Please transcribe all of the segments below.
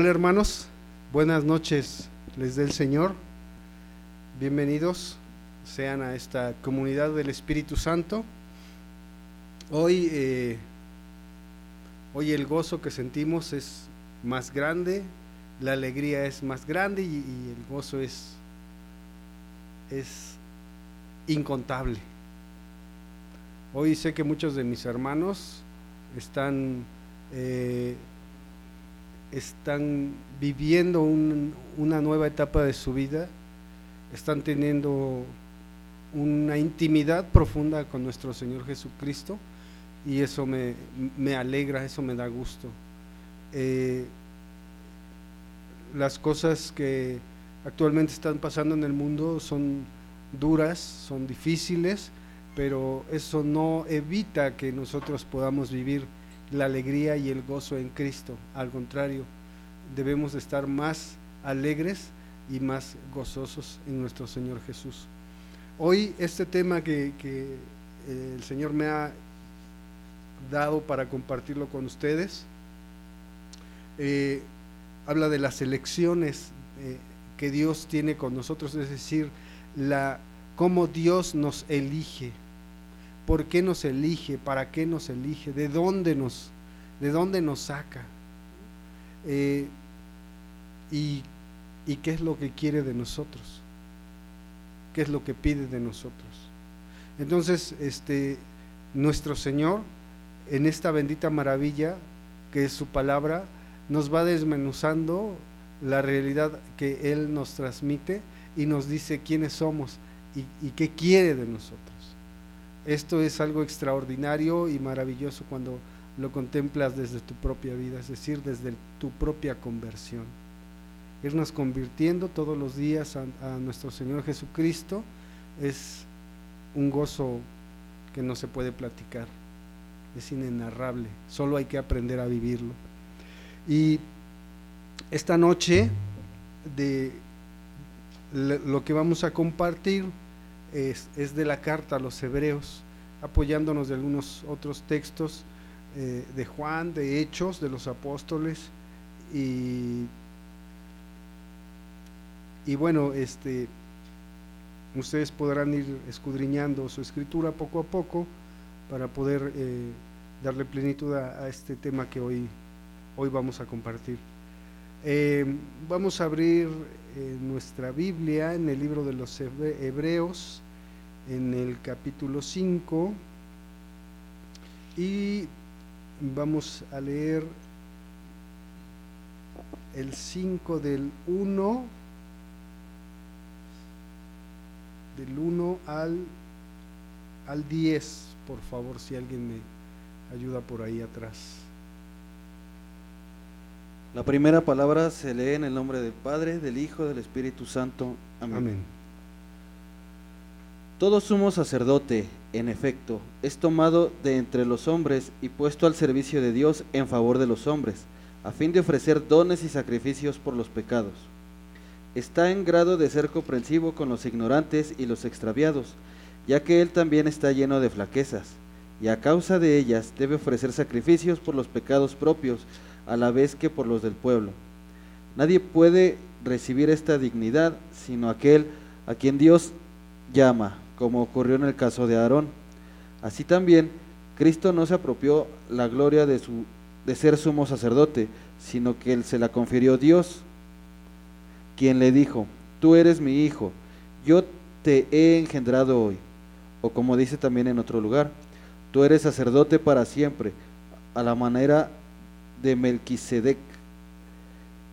Hola hermanos, buenas noches, les dé el Señor. Bienvenidos sean a esta comunidad del Espíritu Santo. Hoy, eh, hoy el gozo que sentimos es más grande, la alegría es más grande y, el gozo es, es incontable. Hoy sé que muchos de mis hermanos están eh, están viviendo una nueva etapa de su vida, están teniendo una intimidad profunda con nuestro Señor Jesucristo y eso me, alegra, eso me da gusto. Eh, las cosas que actualmente están pasando en el mundo son duras, son difíciles, pero eso no evita que nosotros podamos vivir la alegría y el gozo en Cristo. Al contrario, debemos estar más alegres y más gozosos en nuestro Señor Jesús. Hoy este tema que, eh, el Señor me ha dado para compartirlo con ustedes, eh, habla de las elecciones eh, que Dios tiene con nosotros, es decir, la, cómo Dios nos elige por qué nos elige, para qué nos elige, de dónde nos, de dónde nos saca eh, y, y qué es lo que quiere de nosotros, qué es lo que pide de nosotros. Entonces, este, nuestro Señor, en esta bendita maravilla que es su palabra, nos va desmenuzando la realidad que Él nos transmite y nos dice quiénes somos y, y qué quiere de nosotros. Esto es algo extraordinario y maravilloso cuando lo contemplas desde tu propia vida, es decir, desde tu propia conversión. Irnos convirtiendo todos los días a, nuestro Señor Jesucristo es un gozo que no se puede platicar, es inenarrable, solo hay que aprender a vivirlo. Y esta noche de lo que vamos a compartir es, de la carta a los hebreos, apoyándonos de algunos otros textos eh, de Juan, de Hechos, de los apóstoles y, y bueno, este, ustedes podrán ir escudriñando su escritura poco a poco para poder eh, darle plenitud a, este tema que hoy, hoy vamos a compartir. Eh, vamos a abrir nuestra Biblia en el libro de los Hebreos, en el capítulo 5, y vamos a leer el 5 del 1, del 1 al, al 10, por favor, si alguien me ayuda por ahí atrás. La primera palabra se lee en el nombre del Padre, del Hijo, del Espíritu Santo. Amén. Todo sumo sacerdote, en efecto, es tomado de entre los hombres y puesto al servicio de Dios en favor de los hombres, a fin de ofrecer dones y sacrificios por los pecados. Está en grado de ser comprensivo con los ignorantes y los extraviados, ya que él también está lleno de flaquezas, y a causa de ellas debe ofrecer sacrificios por los pecados propios, a la vez que por los del pueblo. Nadie puede recibir esta dignidad sino aquel a quien Dios llama, como ocurrió en el caso de Aarón. Así también, Cristo no se apropió la gloria de, su, de ser sumo sacerdote, sino que él se la confirió Dios, quien le dijo, tú eres mi hijo, yo te he engendrado hoy. O como dice también en otro lugar, tú eres sacerdote para siempre, a la manera de Melquisedec.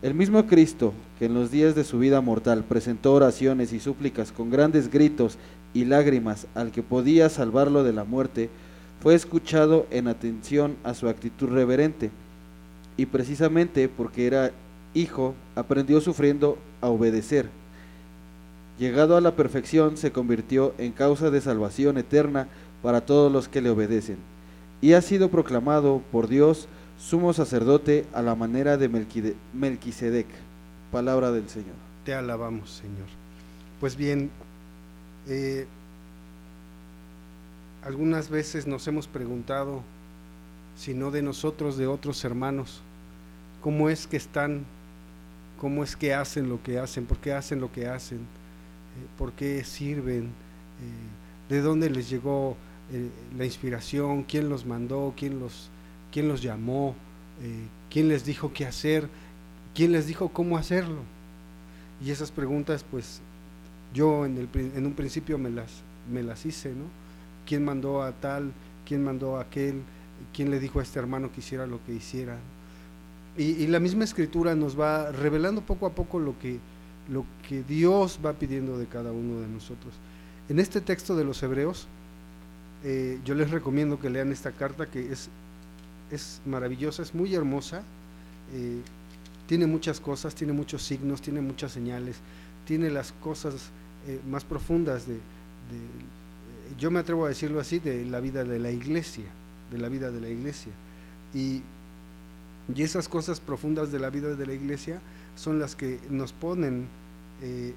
El mismo Cristo, que en los días de su vida mortal presentó oraciones y súplicas con grandes gritos y lágrimas al que podía salvarlo de la muerte, fue escuchado en atención a su actitud reverente, y precisamente porque era hijo, aprendió sufriendo a obedecer. Llegado a la perfección, se convirtió en causa de salvación eterna para todos los que le obedecen, y ha sido proclamado por Dios sumo sacerdote a la manera de Melquisedec. Palabra del Señor. Te alabamos, Señor. Pues bien, eh, algunas veces nos hemos preguntado, si no de nosotros, de otros hermanos, cómo es que están cómo es que hacen lo que hacen, por qué hacen lo que hacen, por qué sirven, de dónde les llegó la inspiración, quién los mandó, quién los, quién los llamó, quién les dijo qué hacer, quién les dijo cómo hacerlo. Y esas preguntas, pues yo en, un principio me las, hice, ¿no? ¿Quién mandó a tal? ¿Quién mandó a aquel? ¿Quién le dijo a este hermano que hiciera lo que hiciera? Y, la misma escritura nos va revelando poco a poco lo que, lo que Dios va pidiendo de cada uno de nosotros. En este texto de los Hebreos, eh, yo les recomiendo que lean esta carta que es, es maravillosa, es muy hermosa, eh, tiene muchas cosas, tiene muchos signos, tiene muchas señales, tiene las cosas eh, más profundas de, yo me atrevo a decirlo así, de la vida de la iglesia, de la vida de la iglesia. Y, y esas cosas profundas de la vida de la iglesia son las que nos ponen eh,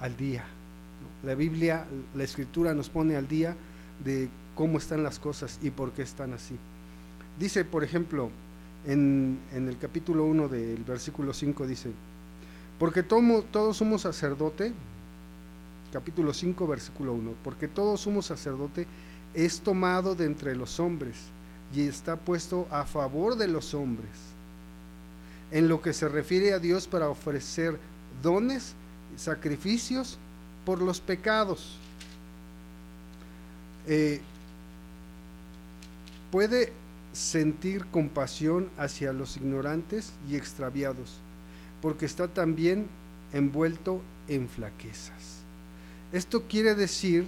al día. La Biblia, la escritura nos pone al día de cómo están las cosas y por qué están así. Dice, por ejemplo, en, el capítulo 1 del versículo 5 dice, porque todos somos sacerdote, capítulo 5, versículo 1, porque todo sumo sacerdote es tomado de entre los hombres y está puesto a favor de los hombres, en lo que se refiere a Dios para ofrecer dones, sacrificios por los pecados. Eh, puede sentir compasión hacia los ignorantes y extraviados, porque está también envuelto en flaquezas. Esto quiere decir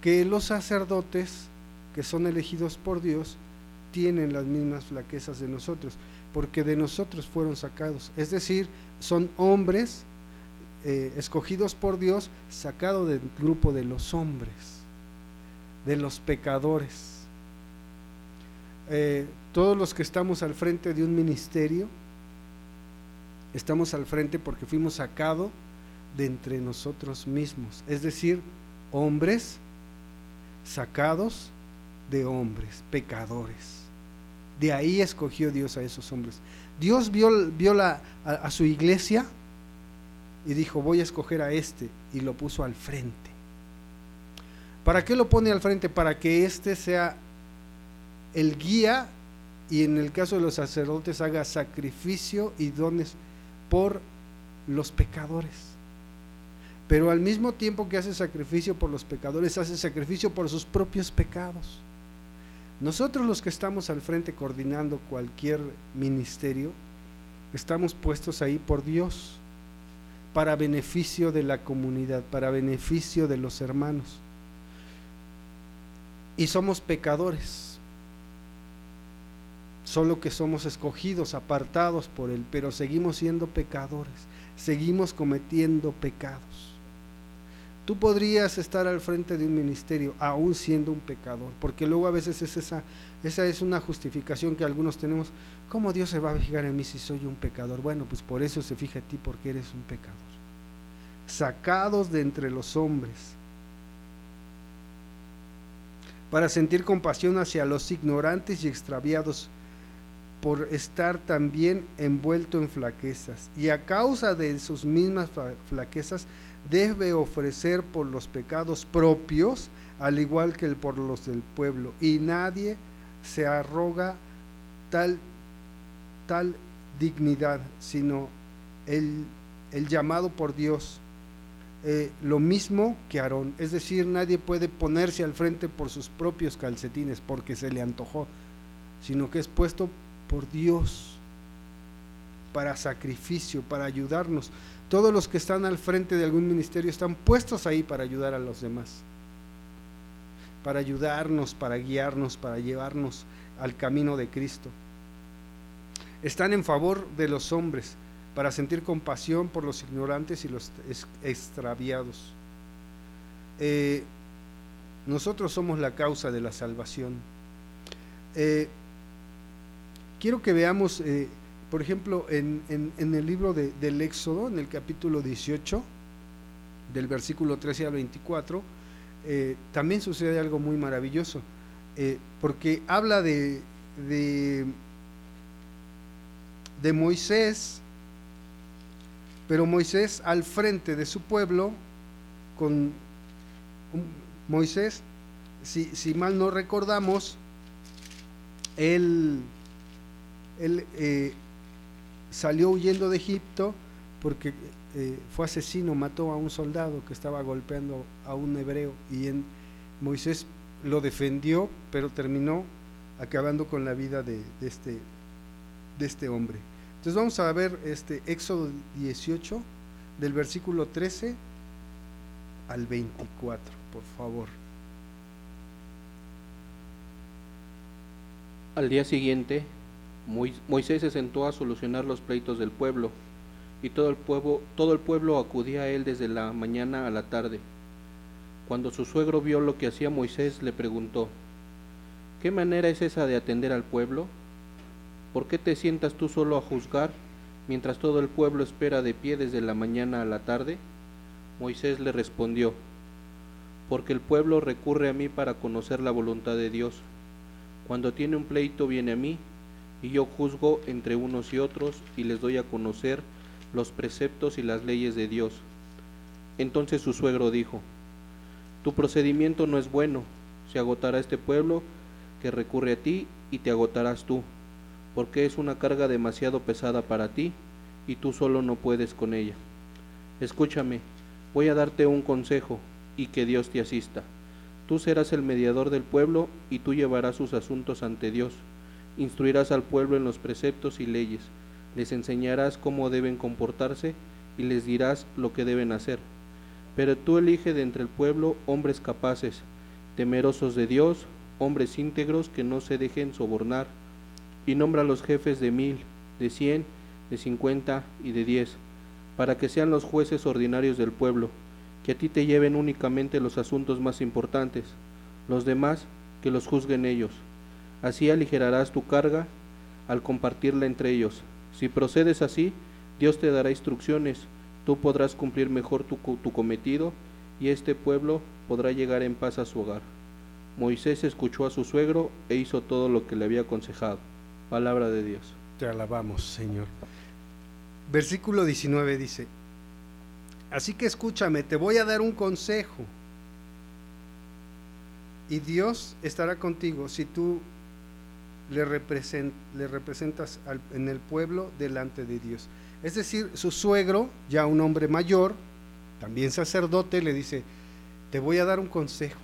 que los sacerdotes que son elegidos por Dios tienen las mismas flaquezas de nosotros, porque de nosotros fueron sacados. Es decir, son hombres eh, escogidos por Dios, sacados del grupo de los hombres, de los pecadores. Eh, todos los que estamos al frente de un ministerio, estamos al frente porque fuimos sacados de entre nosotros mismos, es decir, hombres sacados de hombres, pecadores. De ahí escogió Dios a esos hombres. Dios vio, vio a, su iglesia y dijo, voy a escoger a este, y lo puso al frente. ¿Para qué lo pone al frente? Para que este sea el guía y en el caso de los sacerdotes haga sacrificio y dones por los pecadores pero al mismo tiempo que hace sacrificio por los pecadores, hace sacrificio por sus propios pecados. Nosotros los que estamos al frente coordinando cualquier ministerio, estamos puestos ahí por Dios, para beneficio de la comunidad, para beneficio de los hermanos. Y somos pecadores, solo que somos escogidos, apartados por Él, pero seguimos siendo pecadores, seguimos cometiendo pecados. Tú podrías estar al frente de un ministerio aún siendo un pecador, porque luego a veces es esa, esa es una justificación que algunos tenemos. ¿Cómo Dios se va a fijar en mí si soy un pecador? Bueno, pues por eso se fija en ti porque eres un pecador. Sacados de entre los hombres, para sentir compasión hacia los ignorantes y extraviados, por estar también envuelto en flaquezas. Y a causa de sus mismas flaquezas, debe ofrecer por los pecados propios, al igual que por los del pueblo. Y nadie se arroga tal, tal dignidad, sino el, llamado por Dios. Eh, lo mismo que Aarón, es decir, nadie puede ponerse al frente por sus propios calcetines porque se le antojó, sino que es puesto por Dios para sacrificio, para ayudarnos. Todos los que están al frente de algún ministerio están puestos ahí para ayudar a los demás, para ayudarnos, para guiarnos, para llevarnos al camino de Cristo. Están en favor de los hombres, para sentir compasión por los ignorantes y los extraviados. Eh, nosotros somos la causa de la salvación. Eh, quiero que veamos eh, por ejemplo, en, el libro del Éxodo, en el capítulo 18, del versículo 13 al 24, eh, también sucede algo muy maravilloso, eh, porque habla de, Moisés Pero Moisés al frente de su pueblo, con Moisés, si, mal no recordamos, él, él eh, salió huyendo de Egipto porque eh, fue asesino, mató a un soldado que estaba golpeando a un hebreo y en, Moisés lo defendió, pero terminó acabando con la vida de, este, de este hombre. Entonces vamos a ver este Éxodo 18 del versículo 13 al 24, por favor. Al día siguiente, Moisés se sentó a solucionar los pleitos del pueblo, y todo el pueblo, todo el pueblo acudía a él desde la mañana a la tarde. Cuando su suegro vio lo que hacía Moisés, le preguntó, ¿qué manera es esa de atender al pueblo? ¿Por qué te sientas tú solo a juzgar mientras todo el pueblo espera de pie desde la mañana a la tarde? Moisés le respondió, porque el pueblo recurre a mí para conocer la voluntad de Dios cuando tiene un pleito viene a mí, y yo juzgo entre unos y otros, y les doy a conocer los preceptos y las leyes de Dios. Entonces su suegro dijo, Tu procedimiento no es bueno, se agotará este pueblo que recurre a ti, y te agotarás tú, porque es una carga demasiado pesada para ti, y tú solo no puedes con ella. Escúchame, voy a darte un consejo, y que Dios te asista. Tú serás el mediador del pueblo y tú llevarás sus asuntos ante Dios. Instruirás al pueblo en los preceptos y leyes. Les enseñarás cómo deben comportarse y les dirás lo que deben hacer. Pero tú elige de entre el pueblo hombres capaces, temerosos de Dios, hombres íntegros que no se dejen sobornar, y nombra a los jefes de mil, de cien, de cincuenta y de diez, para que sean los jueces ordinarios del pueblo que a ti te lleven únicamente los asuntos más importantes, los demás que los juzguen ellos. Así aligerarás tu carga al compartirla entre ellos. Si procedes así, Dios te dará instrucciones, tú podrás cumplir mejor tu, cometido y este pueblo podrá llegar en paz a su hogar. Moisés escuchó a su suegro e hizo todo lo que le había aconsejado. Palabra de Dios. Te alabamos, Señor. Versículo 19 dice, Así que escúchame, te voy a dar un consejo. Y Dios estará contigo si tú le, representas en el pueblo delante de Dios. Es decir, su suegro, ya un hombre mayor, también sacerdote, le dice, te voy a dar un consejo,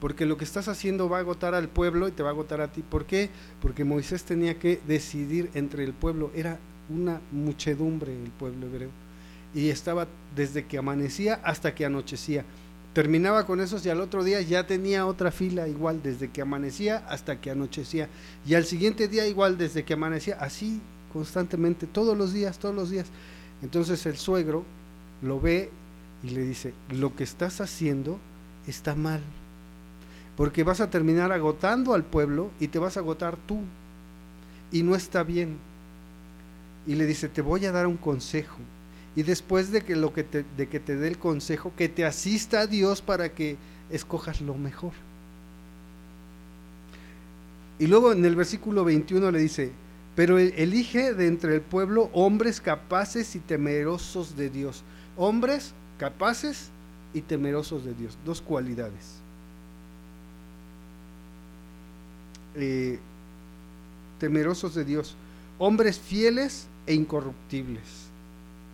porque lo que estás haciendo va a agotar al pueblo y te va a agotar a ti. ¿Por qué? Porque Moisés tenía que decidir entre el pueblo, era una muchedumbre el pueblo hebreo y estaba desde que amanecía hasta que anochecía. Terminaba con esos y al otro día ya tenía otra fila igual, desde que amanecía hasta que anochecía. Y al siguiente día igual, desde que amanecía, así constantemente, todos los días, todos los días. Entonces el suegro lo ve y le dice, lo que estás haciendo está mal, porque vas a terminar agotando al pueblo y te vas a agotar tú, y no está bien. Y le dice, te voy a dar un consejo y después de que, lo que te, de que te dé el consejo, que te asista a Dios para que escojas lo mejor. Y luego en el versículo 21 le dice, pero elige de entre el pueblo hombres capaces y temerosos de Dios. Hombres capaces y temerosos de Dios. Dos cualidades. Eh, temerosos de Dios. Hombres fieles e incorruptibles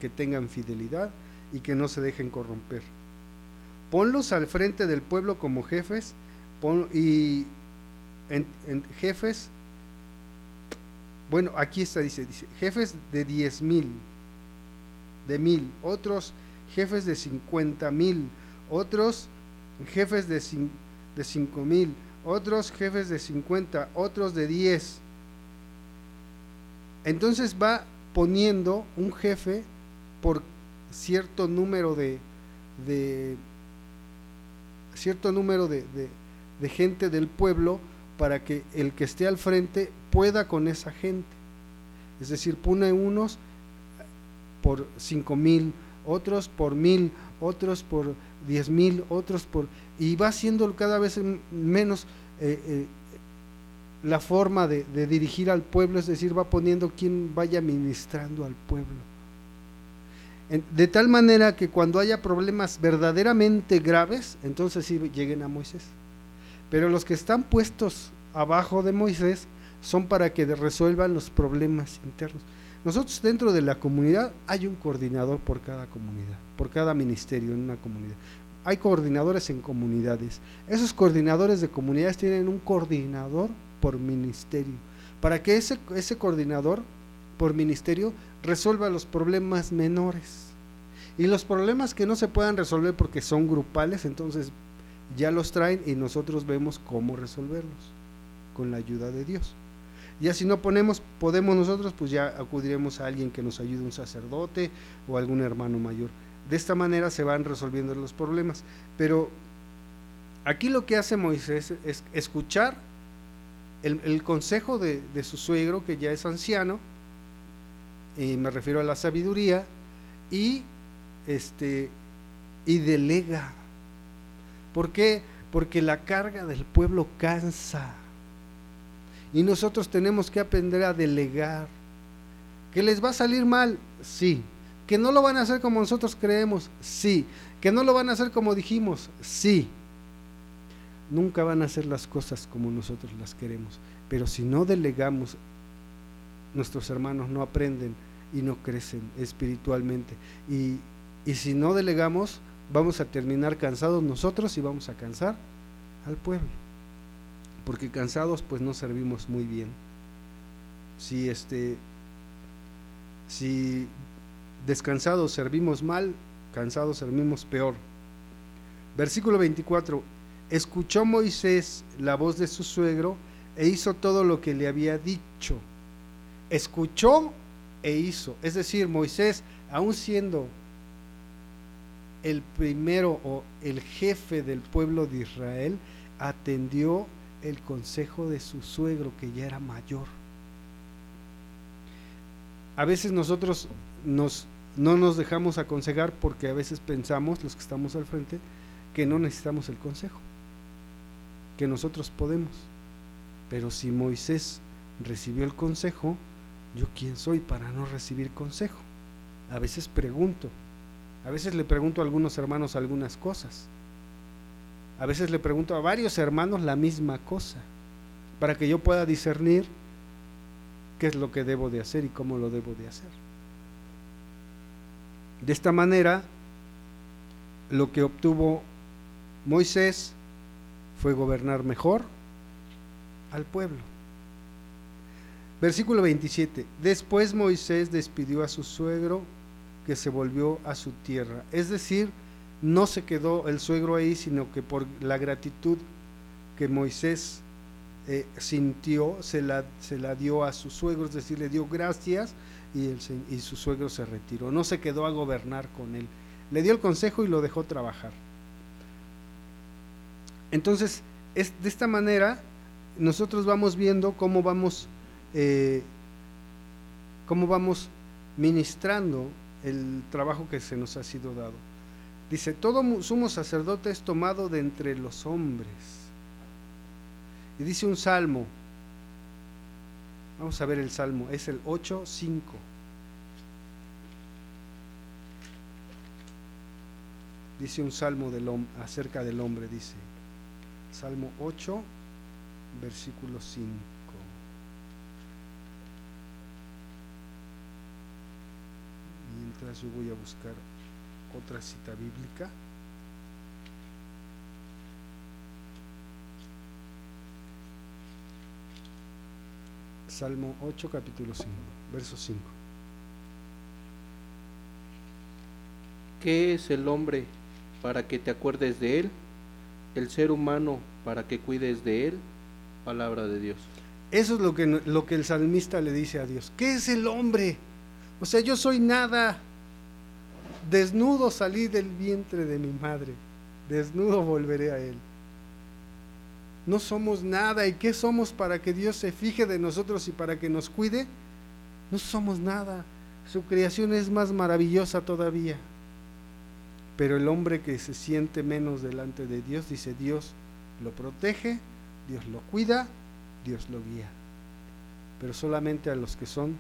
que tengan fidelidad y que no se dejen corromper. Ponlos al frente del pueblo como jefes y en, jefes, bueno, aquí está, dice, dice, jefes de diez mil, de mil, otros jefes de cincuenta mil, otros jefes de, de cinco mil, otros jefes de cincuenta, otros de diez. Entonces va poniendo un jefe por cierto número de, cierto número de, gente del pueblo para que el que esté al frente pueda con esa gente. Es decir, pone unos por cinco mil, otros por mil, otros por diez mil, otros por... Y va siendo cada vez menos eh, eh, la forma de, de dirigir al pueblo, es decir, va poniendo quien vaya ministrando al pueblo. De tal manera que cuando haya problemas verdaderamente graves, entonces sí lleguen a Moisés. Pero los que están puestos abajo de Moisés son para que resuelvan los problemas internos. Nosotros dentro de la comunidad hay un coordinador por cada comunidad, por cada ministerio en una comunidad. Hay coordinadores en comunidades. Esos coordinadores de comunidades tienen un coordinador por ministerio, para que ese, ese coordinador por ministerio resuelva los problemas menores. Y los problemas que no se puedan resolver porque son grupales, entonces ya los traen y nosotros vemos cómo resolverlos con la ayuda de Dios. Ya si no ponemos, podemos nosotros, pues ya acudiremos a alguien que nos ayude, un sacerdote o algún hermano mayor. De esta manera se van resolviendo los problemas. Pero aquí lo que hace Moisés es escuchar el, consejo de, de, su suegro, que ya es anciano, y me refiero a la sabiduría, y, este, y delega. ¿Por qué? Porque la carga del pueblo cansa. Y nosotros tenemos que aprender a delegar. ¿Que les va a salir mal? Sí. ¿Que no lo van a hacer como nosotros creemos? Sí. ¿Que no lo van a hacer como dijimos? Sí. Nunca van a hacer las cosas como nosotros las queremos. Pero si no delegamos, nuestros hermanos no aprenden y no crecen espiritualmente. Y, y si no delegamos, vamos a terminar cansados nosotros y vamos a cansar al pueblo porque cansados pues no servimos muy bien. Si este si descansados servimos mal, cansados servimos peor. Versículo 24. Escuchó Moisés la voz de su suegro e hizo todo lo que le había dicho. Escuchó e hizo. Es decir, Moisés, aun siendo el primero o el jefe del pueblo de Israel, atendió el consejo de su suegro que ya era mayor. A veces nosotros nos, no nos dejamos aconsejar porque a veces pensamos, los que estamos al frente, que no necesitamos el consejo, que nosotros podemos. Pero si Moisés recibió el consejo, ¿yo quién soy para no recibir consejo? A veces pregunto, a veces le pregunto a algunos hermanos algunas cosas a veces le pregunto a varios hermanos la misma cosa, para que yo pueda discernir qué es lo que debo de hacer y cómo lo debo de hacer. De esta manera, lo que obtuvo Moisés fue gobernar mejor al pueblo. Versículo 27. Después Moisés despidió a su suegro que se volvió a su tierra. Es decir, no se quedó el suegro ahí, sino que por la gratitud que Moisés eh, sintió, se la, dio a su suegro, es decir, le dio gracias y, su suegro se retiró. No se quedó a gobernar con él. Le dio el consejo y lo dejó trabajar. Entonces, es, de esta manera, nosotros vamos viendo cómo vamos, eh, cómo vamos ministrando el trabajo que se nos ha sido dado. Dice, todo sumo sacerdote es tomado de entre los hombres. Y dice un salmo, vamos a ver el salmo, es el 8.5. Dice un salmo del, acerca del hombre, dice, Salmo 8, versículo 5. Mientras yo voy a buscar otra cita bíblica. Salmo 8, capítulo 5, verso 5. ¿Qué es el hombre para que te acuerdes de él? El ser humano para que cuides de él. Palabra de Dios. Eso es lo que, lo que el salmista le dice a Dios. ¿Qué es el hombre? O sea, yo soy nada. Desnudo salí del vientre de mi madre, desnudo volveré a Él. No somos nada. ¿Y qué somos para que Dios se fije de nosotros y para que nos cuide? No somos nada. Su creación es más maravillosa todavía. Pero el hombre que se siente menos delante de Dios, dice Dios lo protege, Dios lo cuida, Dios lo guía. Pero solamente a los que son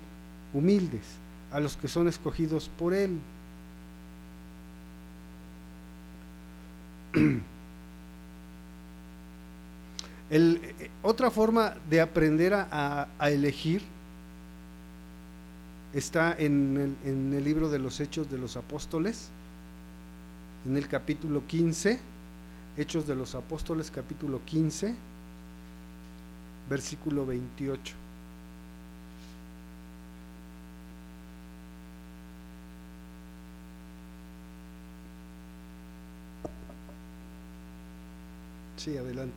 humildes, a los que son escogidos por Él. Eh, otra forma de aprender a, elegir está en el, en el, libro de los Hechos de los Apóstoles, en el capítulo 15, Hechos de los Apóstoles capítulo 15, versículo 28. Sí, adelante.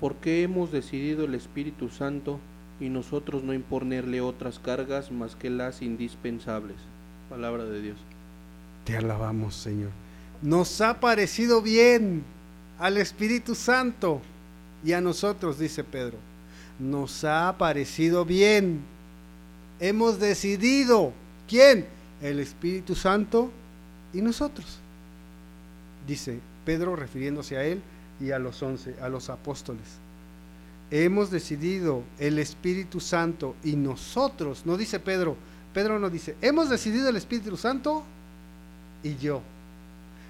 ¿Por qué hemos decidido el Espíritu Santo y nosotros no imponerle otras cargas más que las indispensables? Palabra de Dios. Te alabamos, Señor. Nos ha parecido bien al Espíritu Santo y a nosotros, dice Pedro. Nos ha parecido bien. Hemos decidido. ¿Quién? El Espíritu Santo y nosotros. Dice Pedro refiriéndose a él y a los once, a los apóstoles. Hemos decidido el Espíritu Santo y nosotros, no dice Pedro, Pedro no dice, hemos decidido el Espíritu Santo y yo.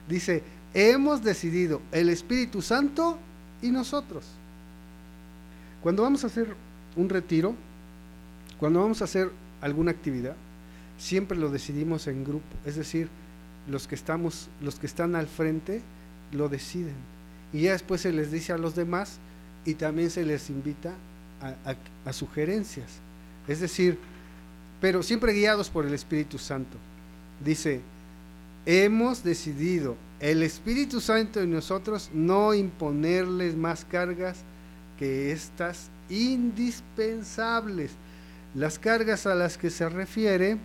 Dice, hemos decidido el Espíritu Santo y nosotros. Cuando vamos a hacer un retiro, cuando vamos a hacer alguna actividad, siempre lo decidimos en grupo, es decir, los que estamos, los que están al frente lo deciden y ya después se les dice a los demás y también se les invita a, a, sugerencias. Es decir, pero siempre guiados por el Espíritu Santo. Dice, hemos decidido el Espíritu Santo y nosotros no imponerles más cargas que estas indispensables. Las cargas a las que se refiere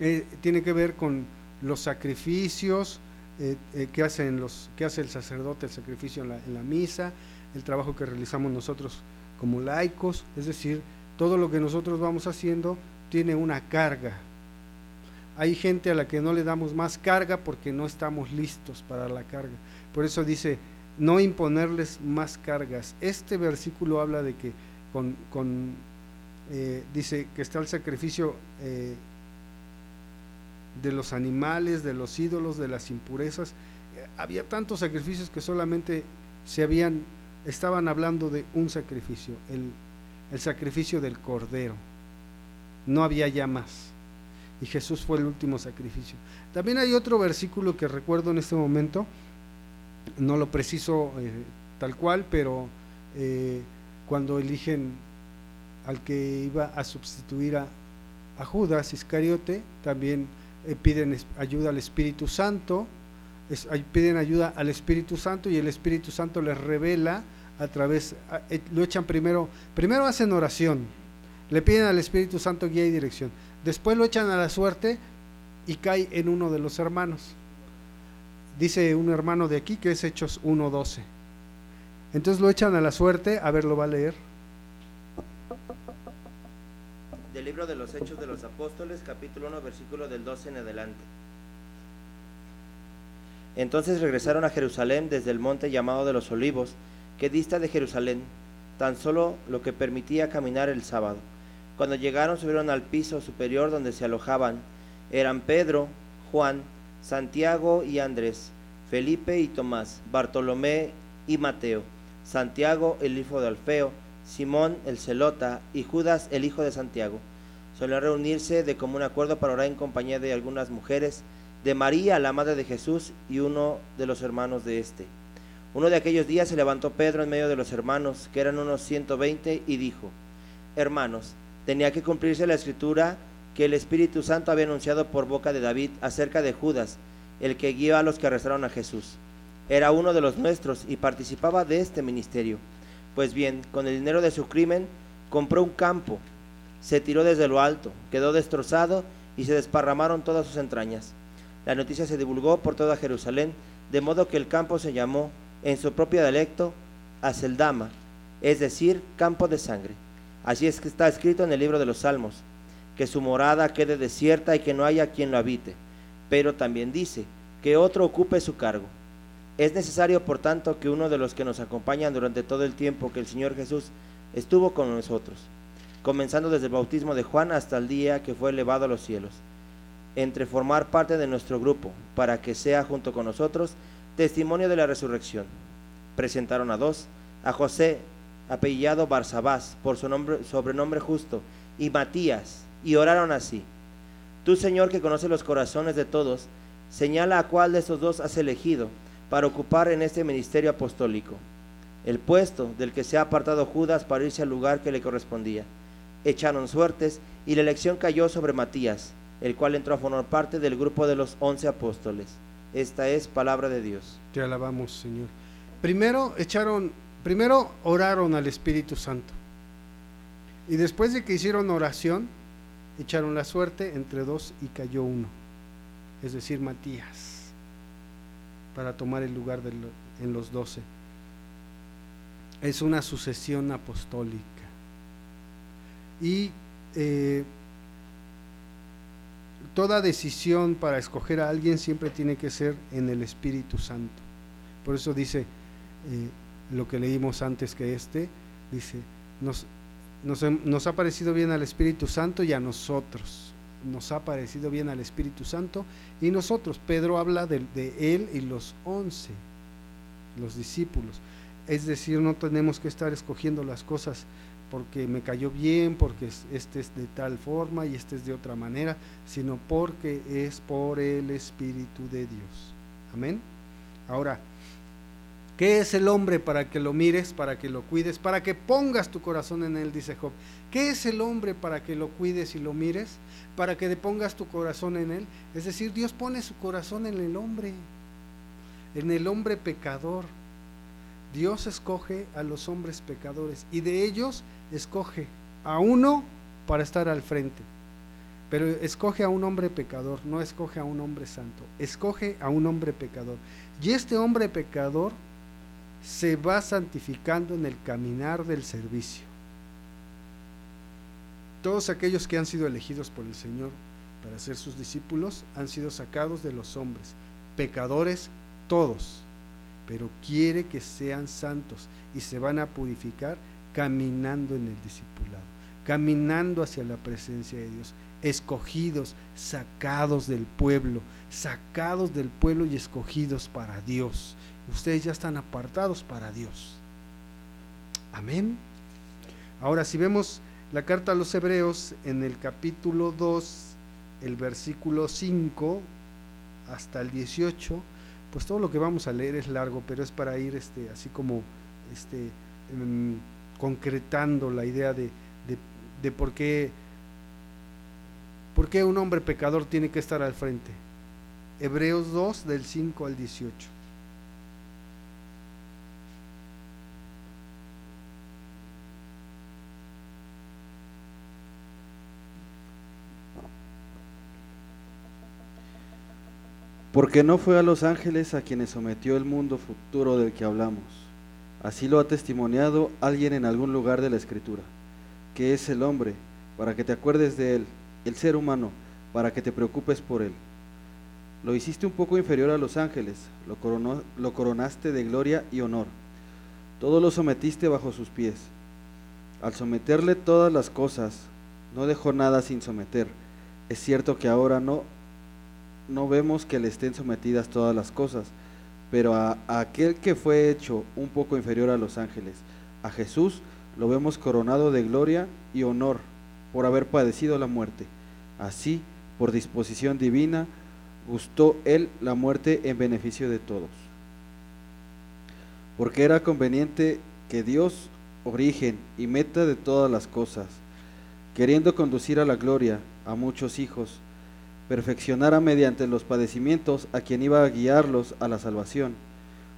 eh, tiene que ver con los sacrificios, eh, eh, que, hace el sacerdote, el sacrificio en la, misa, el trabajo que realizamos nosotros como laicos, es decir, todo lo que nosotros vamos haciendo tiene una carga. Hay gente a la que no le damos más carga porque no estamos listos para la carga. Por eso dice, no imponerles más cargas. Este versículo habla de que con, dice que está el sacrificio de los animales, de los ídolos, de las impurezas. Eh, había tantos sacrificios que solamente se habían, estaban hablando de un sacrificio, el, el sacrificio del cordero. No había ya más. Y Jesús fue el último sacrificio. También hay otro versículo que recuerdo en este momento, no lo preciso eh, tal cual, pero eh, cuando eligen al que iba a sustituir a, a Judas Iscariote, también eh, piden ayuda al Espíritu Santo, piden ayuda al Espíritu Santo y el Espíritu Santo les revela a través, eh, lo echan primero, primero hacen oración, le piden al Espíritu Santo guía y dirección, después lo echan a la suerte y cae en uno de los hermanos. Dice un hermano de aquí que es Hechos 1.12. Entonces lo echan a la suerte, a ver, lo va a leer del libro de los Hechos de los Apóstoles, capítulo 1, versículo del 12 en adelante. Entonces regresaron a Jerusalén desde el monte llamado de los Olivos, que dista de Jerusalén, tan solo lo que permitía caminar el sábado. Cuando llegaron subieron al piso superior donde se alojaban. Eran Pedro, Juan, Santiago y Andrés, Felipe y Tomás, Bartolomé y Mateo, Santiago el hijo de Alfeo, Simón el celota y Judas el hijo de Santiago. Solían reunirse de común acuerdo para orar en compañía de algunas mujeres, de María, la madre de Jesús, y uno de los hermanos de éste. Uno de aquellos días se levantó Pedro en medio de los hermanos, que eran unos ciento veinte, y dijo, Hermanos, tenía que cumplirse la escritura que el Espíritu Santo había anunciado por boca de David acerca de Judas, el que guió a los que arrestaron a Jesús. Era uno de los nuestros y participaba de este ministerio. Pues bien, con el dinero de su crimen compró un campo, se tiró desde lo alto, quedó destrozado y se desparramaron todas sus entrañas. La noticia se divulgó por toda Jerusalén, de modo que el campo se llamó, en su propio dialecto, Aseldama, es decir, campo de sangre. Así es que está escrito en el libro de los Salmos, que su morada quede desierta y que no haya quien lo habite. Pero también dice, que otro ocupe su cargo. Es necesario, por tanto, que uno de los que nos acompañan durante todo el tiempo que el Señor Jesús estuvo con nosotros, comenzando desde el bautismo de Juan hasta el día que fue elevado a los cielos, entre formar parte de nuestro grupo, para que sea junto con nosotros testimonio de la resurrección. Presentaron a dos, a José, apellidado Barsabás, por su nombre, sobrenombre justo, y Matías, y oraron así. Tú, Señor, que conoces los corazones de todos, señala a cuál de estos dos has elegido para ocupar en este ministerio apostólico, el puesto del que se ha apartado Judas para irse al lugar que le correspondía. Echaron suertes y la elección cayó sobre Matías, el cual entró a formar parte del grupo de los once apóstoles. Esta es palabra de Dios. Te alabamos, Señor. Primero echaron, primero oraron al Espíritu Santo. Y después de que hicieron oración, echaron la suerte entre dos y cayó uno, es decir, Matías, para tomar el lugar en los doce. Es una sucesión apostólica. Y eh, toda decisión para escoger a alguien siempre tiene que ser en el Espíritu Santo. Por eso dice eh, lo que leímos antes que este, dice, nos, nos, ha parecido bien al Espíritu Santo y a nosotros. Nos ha parecido bien al Espíritu Santo y nosotros. Pedro habla de él y los once, los discípulos. Es decir, no tenemos que estar escogiendo las cosas porque me cayó bien, porque es- este es de tal forma y este es de otra manera, sino porque es por el Espíritu de Dios. Amén. Ahora, ¿qué es el hombre para que lo mires, para que lo cuides, para que pongas tu corazón en él? Dice Job. ¿Qué es el hombre para que lo cuides y lo mires? Para que pongas tu corazón en él. Es decir, Dios pone su corazón en el hombre, en el hombre pecador. Dios escoge a los hombres pecadores y de ellos escoge a uno para estar al frente. Pero escoge a un hombre pecador, no escoge a un hombre santo, escoge a un hombre pecador. Y este hombre pecador se va santificando en el caminar del servicio. Todos aquellos que han sido elegidos por el Señor para ser sus discípulos han sido sacados de los hombres, pecadores todos, pero quiere que sean santos y se van a purificar caminando en el discipulado, caminando hacia la presencia de Dios, escogidos, sacados del pueblo, sacados del pueblo y escogidos para Dios. Ustedes ya están apartados para Dios. Amén. Ahora, si vemos la carta a los Hebreos en el capítulo 2, el versículo 5 hasta el 18, pues todo lo que vamos a leer es largo, pero es para ir este, así como este, concretando la idea de, de- de por qué por qué un hombre pecador tiene que estar al frente. Hebreos 2 del 5 al 18. Porque no fue a los ángeles a quienes sometió el mundo futuro del que hablamos. Así lo ha testimoniado alguien en algún lugar de la escritura, que es el hombre, para que te acuerdes de él, el ser humano, para que te preocupes por él. Lo hiciste un poco inferior a los ángeles, lo, lo coronaste de gloria y honor. Todo lo sometiste bajo sus pies. Al someterle todas las cosas, no dejó nada sin someter. Es cierto que ahora no no vemos que le estén sometidas todas las cosas, pero a, a aquel que fue hecho un poco inferior a los ángeles, a Jesús, lo vemos coronado de gloria y honor por haber padecido la muerte. Así, por disposición divina, gustó él la muerte en beneficio de todos. Porque era conveniente que Dios, origen y meta de todas las cosas, queriendo conducir a la gloria a muchos hijos, perfeccionara mediante los padecimientos a quien iba a guiarlos a la salvación,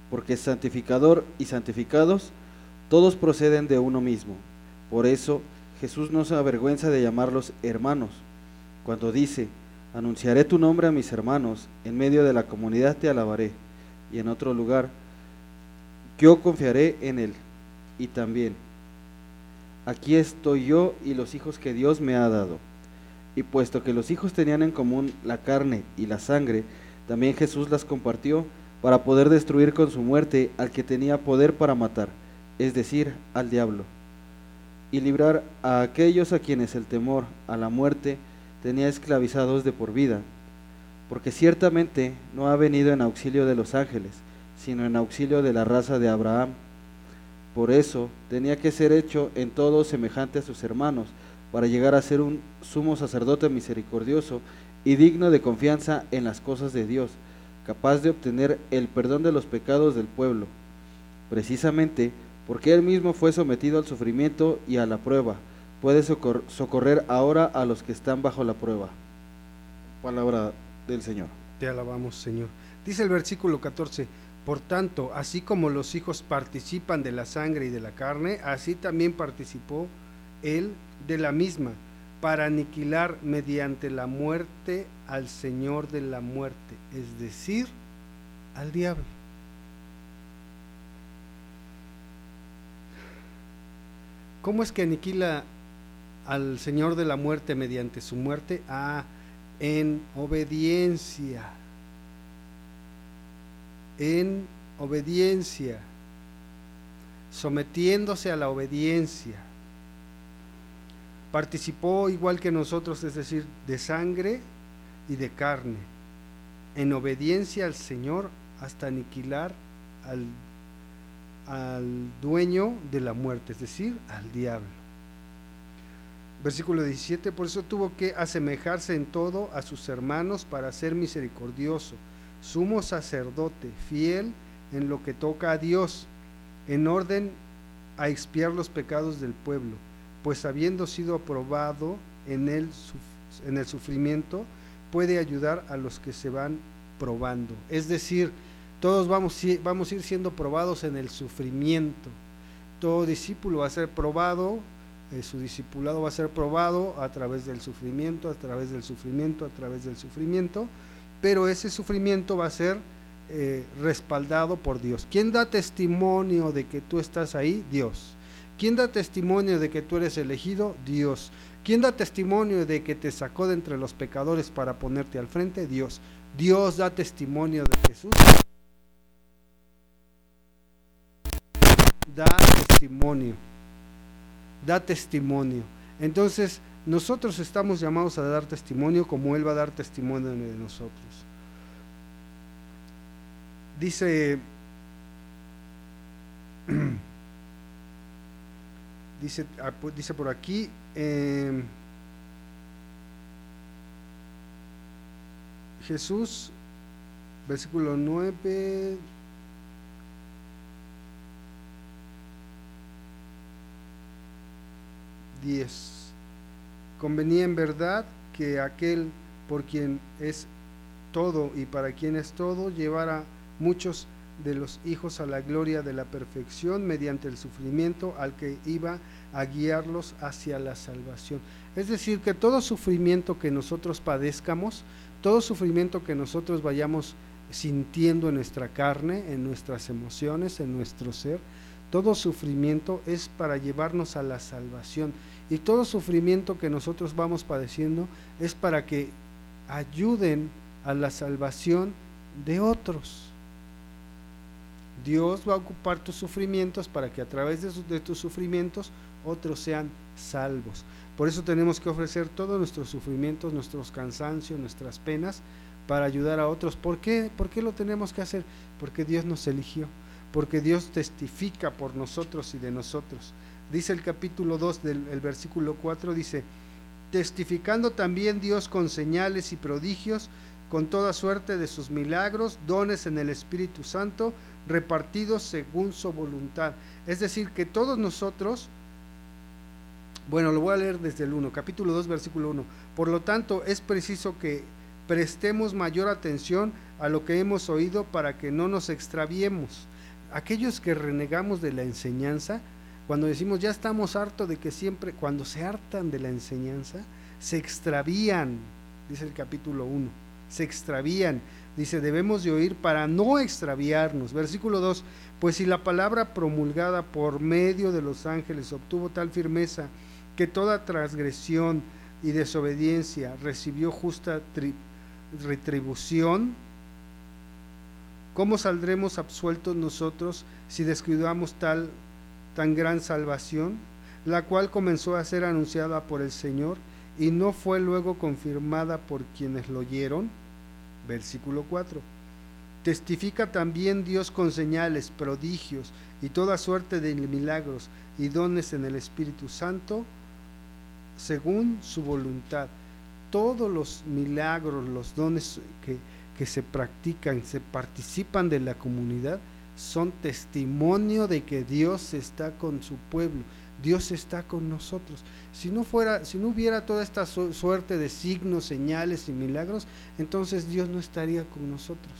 porque santificador y santificados todos proceden de uno mismo. Por eso Jesús no se avergüenza de llamarlos hermanos, cuando dice, anunciaré tu nombre a mis hermanos, en medio de la comunidad te alabaré, y en otro lugar, yo confiaré en él, y también, aquí estoy yo y los hijos que Dios me ha dado. Y puesto que los hijos tenían en común la carne y la sangre, también Jesús las compartió para poder destruir con su muerte al que tenía poder para matar, es decir, al diablo. y librar a aquellos a quienes el temor a la muerte tenía esclavizados de por vida, porque ciertamente no ha venido en auxilio de los ángeles, sino en auxilio de la raza de Abraham. Por eso tenía que ser hecho en todo semejante a sus hermanos, para llegar a ser un sumo sacerdote misericordioso y digno de confianza en las cosas de Dios, capaz de obtener el perdón de los pecados del pueblo, precisamente porque él mismo fue sometido al sufrimiento y a la prueba, puede socorrer ahora a los que están bajo la prueba. Palabra del Señor. Te alabamos, Señor. Dice el versículo 14, por tanto, así como los hijos participan de la sangre y de la carne, así también participó él de la misma, para aniquilar mediante la muerte al Señor de la muerte, es decir, al diablo. ¿Cómo es que aniquila al Señor de la muerte mediante su muerte? Ah, en obediencia. En obediencia. Sometiéndose a la obediencia participó igual que nosotros, es decir, de sangre y de carne, en obediencia al Señor hasta aniquilar al, al dueño de la muerte, es decir, al diablo. Versículo 17, por eso tuvo que asemejarse en todo a sus hermanos para ser misericordioso, sumo sacerdote, fiel en lo que toca a Dios, en orden a expiar los pecados del pueblo pues habiendo sido aprobado en el, en el sufrimiento, puede ayudar a los que se van probando. Es decir, todos vamos, vamos a ir siendo probados en el sufrimiento. Todo discípulo va a ser probado, eh, su discipulado va a ser probado a través del sufrimiento, a través del sufrimiento, a través del sufrimiento, pero ese sufrimiento va a ser eh, respaldado por Dios. ¿Quién da testimonio de que tú estás ahí? Dios. ¿Quién da testimonio de que tú eres elegido? Dios. ¿Quién da testimonio de que te sacó de entre los pecadores para ponerte al frente? Dios. Dios da testimonio de Jesús. Da testimonio. Da testimonio. Entonces, nosotros estamos llamados a dar testimonio como Él va a dar testimonio de nosotros. Dice Dice, ah, dice por aquí, em, Jesús, versículo 9, Diez. Convenía en verdad que aquel por quien es todo y para quien es todo llevara muchos de los hijos a la gloria de la perfección mediante el sufrimiento al que iba a guiarlos hacia la salvación. Es decir, que todo sufrimiento que nosotros padezcamos, todo sufrimiento que nosotros vayamos sintiendo en nuestra carne, en nuestras emociones, en nuestro ser, todo sufrimiento es para llevarnos a la salvación. Y todo sufrimiento que nosotros vamos padeciendo es para que ayuden a la salvación de otros. Dios va a ocupar tus sufrimientos para que a través de, tus sufrimientos otros sean salvos. Por eso tenemos que ofrecer todos nuestros sufrimientos, nuestros cansancios, nuestras penas para ayudar a otros. ¿Por qué? ¿Por qué lo tenemos que hacer? Porque Dios nos eligió, porque Dios testifica por nosotros y de nosotros. Dice el capítulo 2 del versículo 4, dice, testificando también Dios con señales y prodigios, con toda suerte de sus milagros, dones en el Espíritu Santo, repartidos según su voluntad. Es decir, que todos nosotros, bueno, lo voy a leer desde el 1, capítulo 2, versículo 1. Por lo tanto, es preciso que prestemos mayor atención a lo que hemos oído para que no nos extraviemos. Aquellos que renegamos de la enseñanza, cuando decimos ya estamos hartos de que siempre, cuando se hartan de la enseñanza, se extravían, dice el capítulo 1, se extravían Dice, debemos de oír para no extraviarnos. Versículo 2, pues si la palabra promulgada por medio de los ángeles obtuvo tal firmeza que toda transgresión y desobediencia recibió justa retribución, ¿cómo saldremos absueltos nosotros si descuidamos tal tan gran salvación? la cual comenzó a ser anunciada por el Señor y no fue luego confirmada por quienes lo oyeron. Versículo 4. Testifica también Dios con señales, prodigios y toda suerte de milagros y dones en el Espíritu Santo según su voluntad. Todos los milagros, los dones que, que se practican, se participan de la comunidad, son testimonio de que Dios está con su pueblo, Dios está con nosotros. Si no fuera, si no hubiera toda esta suerte de signos, señales y milagros, entonces Dios no estaría con nosotros.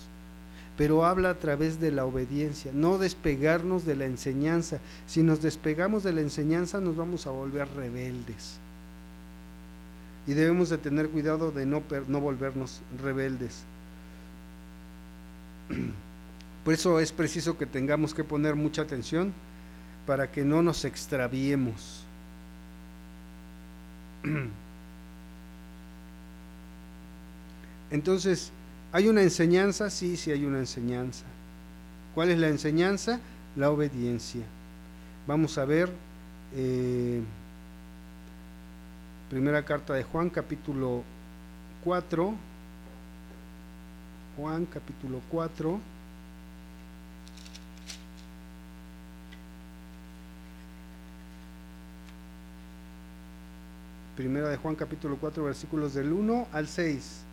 Pero habla a través de la obediencia, no despegarnos de la enseñanza. Si nos despegamos de la enseñanza nos vamos a volver rebeldes. Y debemos de tener cuidado de no, no volvernos rebeldes. Por eso es preciso que tengamos que poner mucha atención para que no nos extraviemos. Entonces, ¿hay una enseñanza? Sí, sí hay una enseñanza. ¿Cuál es la enseñanza? La obediencia. Vamos a ver eh, primera carta de Juan, capítulo 4. Juan, capítulo 4. Primera de Juan capítulo 4 versículos del 1 al 6.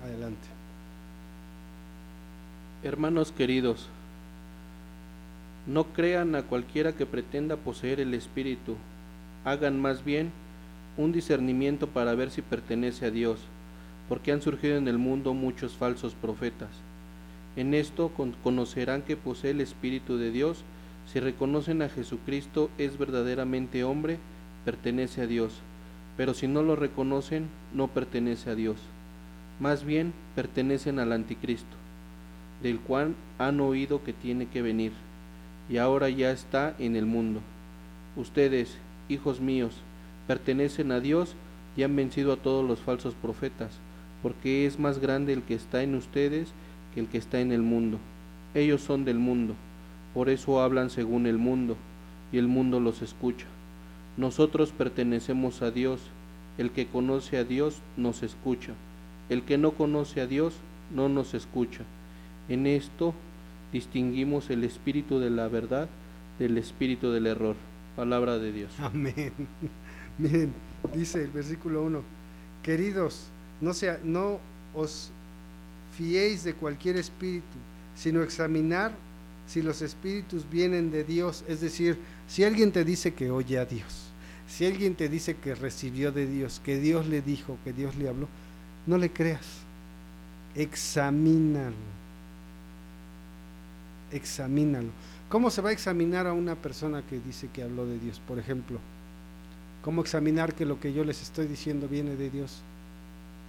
Adelante. Hermanos queridos, no crean a cualquiera que pretenda poseer el Espíritu, hagan más bien un discernimiento para ver si pertenece a Dios porque han surgido en el mundo muchos falsos profetas. En esto conocerán que posee el Espíritu de Dios, si reconocen a Jesucristo es verdaderamente hombre, pertenece a Dios, pero si no lo reconocen, no pertenece a Dios. Más bien pertenecen al anticristo, del cual han oído que tiene que venir, y ahora ya está en el mundo. Ustedes, hijos míos, pertenecen a Dios y han vencido a todos los falsos profetas porque es más grande el que está en ustedes que el que está en el mundo. Ellos son del mundo, por eso hablan según el mundo, y el mundo los escucha. Nosotros pertenecemos a Dios, el que conoce a Dios nos escucha, el que no conoce a Dios no nos escucha. En esto distinguimos el espíritu de la verdad del espíritu del error. Palabra de Dios. Amén. Miren, dice el versículo 1, queridos, no, sea, no os fiéis de cualquier espíritu, sino examinar si los espíritus vienen de Dios. Es decir, si alguien te dice que oye a Dios, si alguien te dice que recibió de Dios, que Dios le dijo, que Dios le habló, no le creas. Examínalo. Examínalo. ¿Cómo se va a examinar a una persona que dice que habló de Dios? Por ejemplo, ¿cómo examinar que lo que yo les estoy diciendo viene de Dios?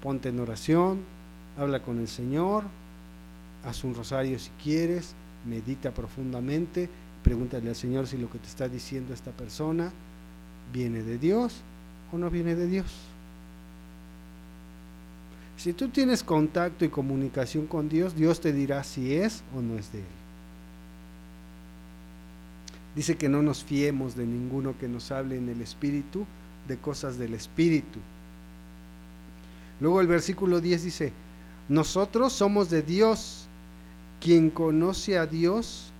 Ponte en oración, habla con el Señor, haz un rosario si quieres, medita profundamente, pregúntale al Señor si lo que te está diciendo esta persona viene de Dios o no viene de Dios. Si tú tienes contacto y comunicación con Dios, Dios te dirá si es o no es de Él. Dice que no nos fiemos de ninguno que nos hable en el Espíritu de cosas del Espíritu, Luego el versículo 10 dice, nosotros somos de Dios, quien conoce a Dios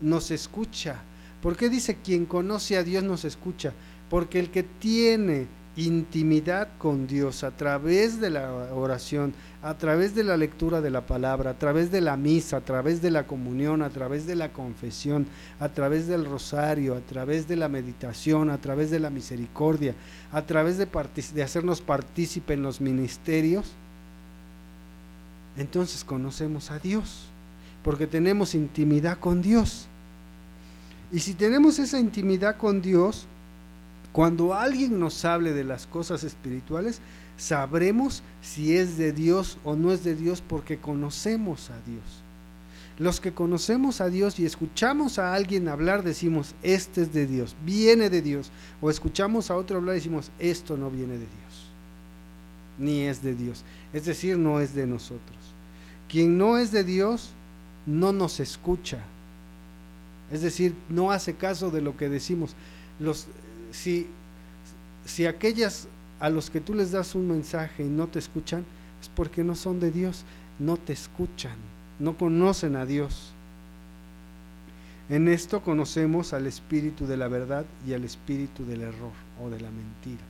nos escucha. ¿Por qué dice quien conoce a Dios nos escucha? Porque el que tiene intimidad con Dios a través de la oración, a través de la lectura de la palabra, a través de la misa, a través de la comunión, a través de la confesión, a través del rosario, a través de la meditación, a través de la misericordia, a través de, hacernos partícipe en los ministerios, entonces conocemos a Dios, porque tenemos intimidad con Dios. Y si tenemos esa intimidad con Dios, cuando alguien nos hable de las cosas espirituales, sabremos si es de Dios o no es de Dios porque conocemos a Dios. Los que conocemos a Dios y escuchamos a alguien hablar decimos, este es de Dios, viene de Dios. O escuchamos a otro hablar y decimos, esto no viene de Dios. ni es de Dios. Es decir, no es de nosotros. Quien no es de Dios no nos escucha. Es decir, no hace caso de lo que decimos. Los, si, si aquellas a los que tú les das un mensaje y no te escuchan, es porque no son de Dios, no te escuchan, no conocen a Dios. En esto conocemos al espíritu de la verdad y al espíritu del error o de la mentira,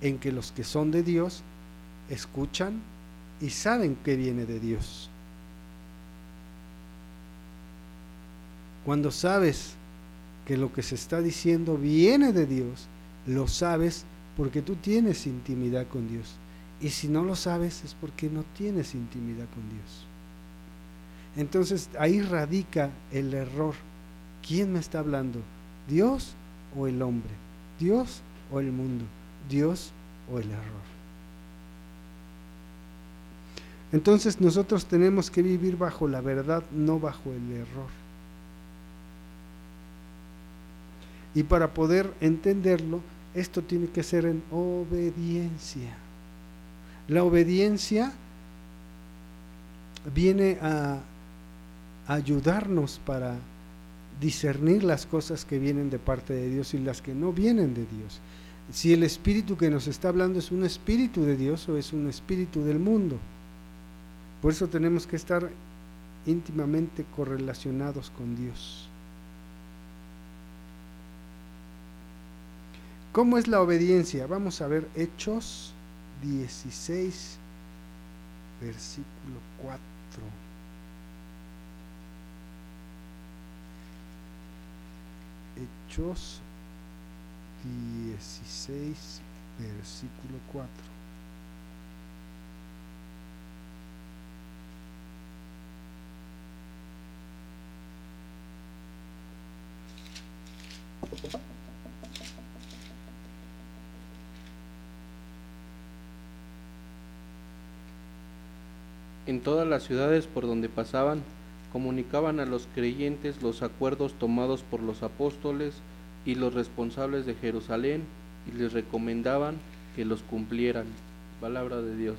en que los que son de Dios escuchan y saben que viene de Dios. Cuando sabes que lo que se está diciendo viene de Dios, lo sabes porque tú tienes intimidad con Dios. Y si no lo sabes es porque no tienes intimidad con Dios. Entonces ahí radica el error. ¿Quién me está hablando? ¿Dios o el hombre? ¿Dios o el mundo? ¿Dios o el error? Entonces nosotros tenemos que vivir bajo la verdad, no bajo el error. Y para poder entenderlo, esto tiene que ser en obediencia. La obediencia viene a ayudarnos para discernir las cosas que vienen de parte de Dios y las que no vienen de Dios. Si el espíritu que nos está hablando es un espíritu de Dios o es un espíritu del mundo. Por eso tenemos que estar íntimamente correlacionados con Dios. ¿Cómo es la obediencia? Vamos a ver Hechos 16, versículo 4. Hechos 16, versículo 4. En todas las ciudades por donde pasaban, comunicaban a los creyentes los acuerdos tomados por los apóstoles y los responsables de Jerusalén y les recomendaban que los cumplieran. Palabra de Dios.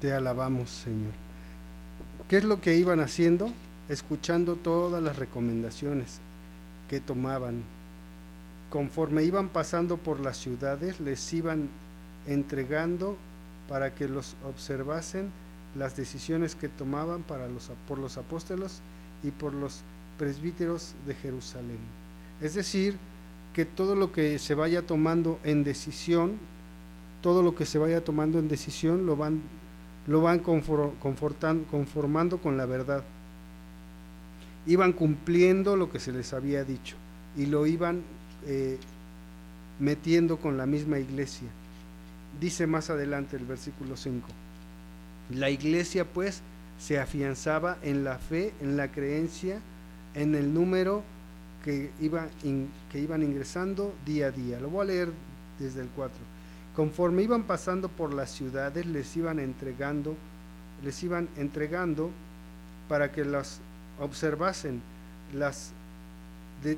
Te alabamos, Señor. ¿Qué es lo que iban haciendo? Escuchando todas las recomendaciones que tomaban. Conforme iban pasando por las ciudades, les iban entregando para que los observasen las decisiones que tomaban para los, por los apóstoles y por los presbíteros de Jerusalén. Es decir, que todo lo que se vaya tomando en decisión, todo lo que se vaya tomando en decisión lo van, lo van conformando con la verdad. Iban cumpliendo lo que se les había dicho y lo iban eh, metiendo con la misma iglesia. Dice más adelante el versículo 5. La iglesia pues se afianzaba en la fe, en la creencia, en el número que, iba que iban ingresando día a día. Lo voy a leer desde el 4. Conforme iban pasando por las ciudades, les iban entregando, les iban entregando para que las observasen las,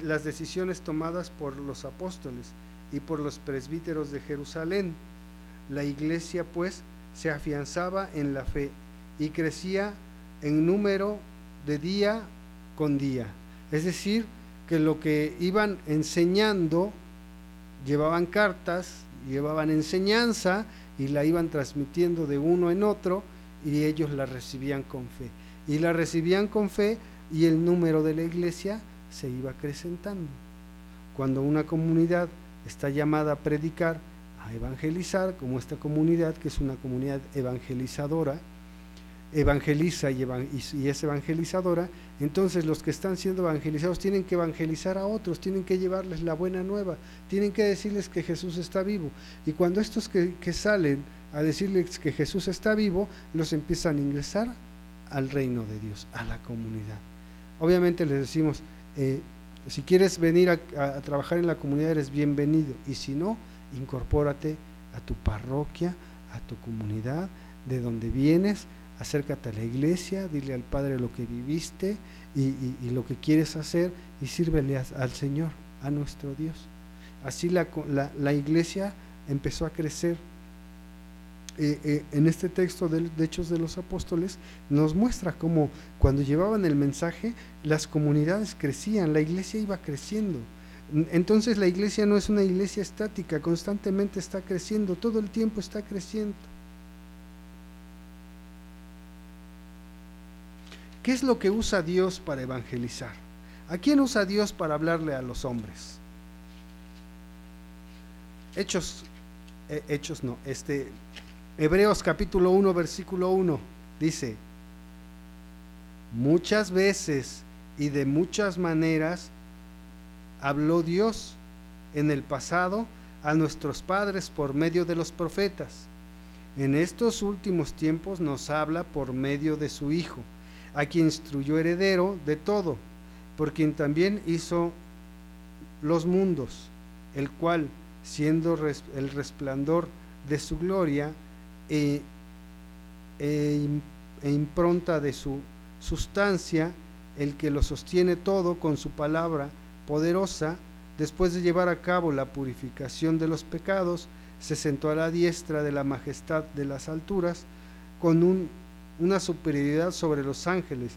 las decisiones tomadas por los apóstoles y por los presbíteros de Jerusalén. La iglesia pues se afianzaba en la fe y crecía en número de día con día. Es decir, que lo que iban enseñando, llevaban cartas, llevaban enseñanza y la iban transmitiendo de uno en otro y ellos la recibían con fe. Y la recibían con fe y el número de la iglesia se iba acrecentando. Cuando una comunidad está llamada a predicar, evangelizar, como esta comunidad, que es una comunidad evangelizadora, evangeliza y, es evangelizadora, entonces los que están siendo evangelizados tienen que evangelizar a otros, tienen que llevarles la buena nueva, tienen que decirles que Jesús está vivo. Y cuando estos que, salen a decirles que Jesús está vivo, los empiezan a ingresar al reino de Dios, a la comunidad. Obviamente les decimos, eh, si quieres venir a trabajar en la comunidad eres bienvenido, y si no, incorpórate a tu parroquia, a tu comunidad, de donde vienes, acércate a la iglesia, dile al Padre lo que viviste y, lo que quieres hacer y sírvele al Señor, a nuestro Dios. Así la, la, iglesia empezó a crecer eh, eh, en este texto de, de Hechos de los Apóstoles nos muestra cómo cuando llevaban el mensaje las comunidades crecían, la iglesia iba creciendo. Entonces la iglesia no es una iglesia estática, constantemente está creciendo, todo el tiempo está creciendo. ¿Qué es lo que usa Dios para evangelizar? ¿A quién usa Dios para hablarle a los hombres? Hechos, eh, Hechos no, este, Hebreos capítulo 1, versículo 1, dice, muchas veces y de muchas maneras habló Dios en el pasado a nuestros padres por medio de los profetas. En estos últimos tiempos nos habla por medio de su Hijo, a quien instruyó heredero de todo, por quien también hizo los mundos, el cual, siendo el resplandor de su gloria e, e e impronta de su sustancia, el que lo sostiene todo con su palabra poderosa, después de llevar a cabo la purificación de los pecados, se sentó a la diestra de la majestad de las alturas, con un- una superioridad sobre los ángeles,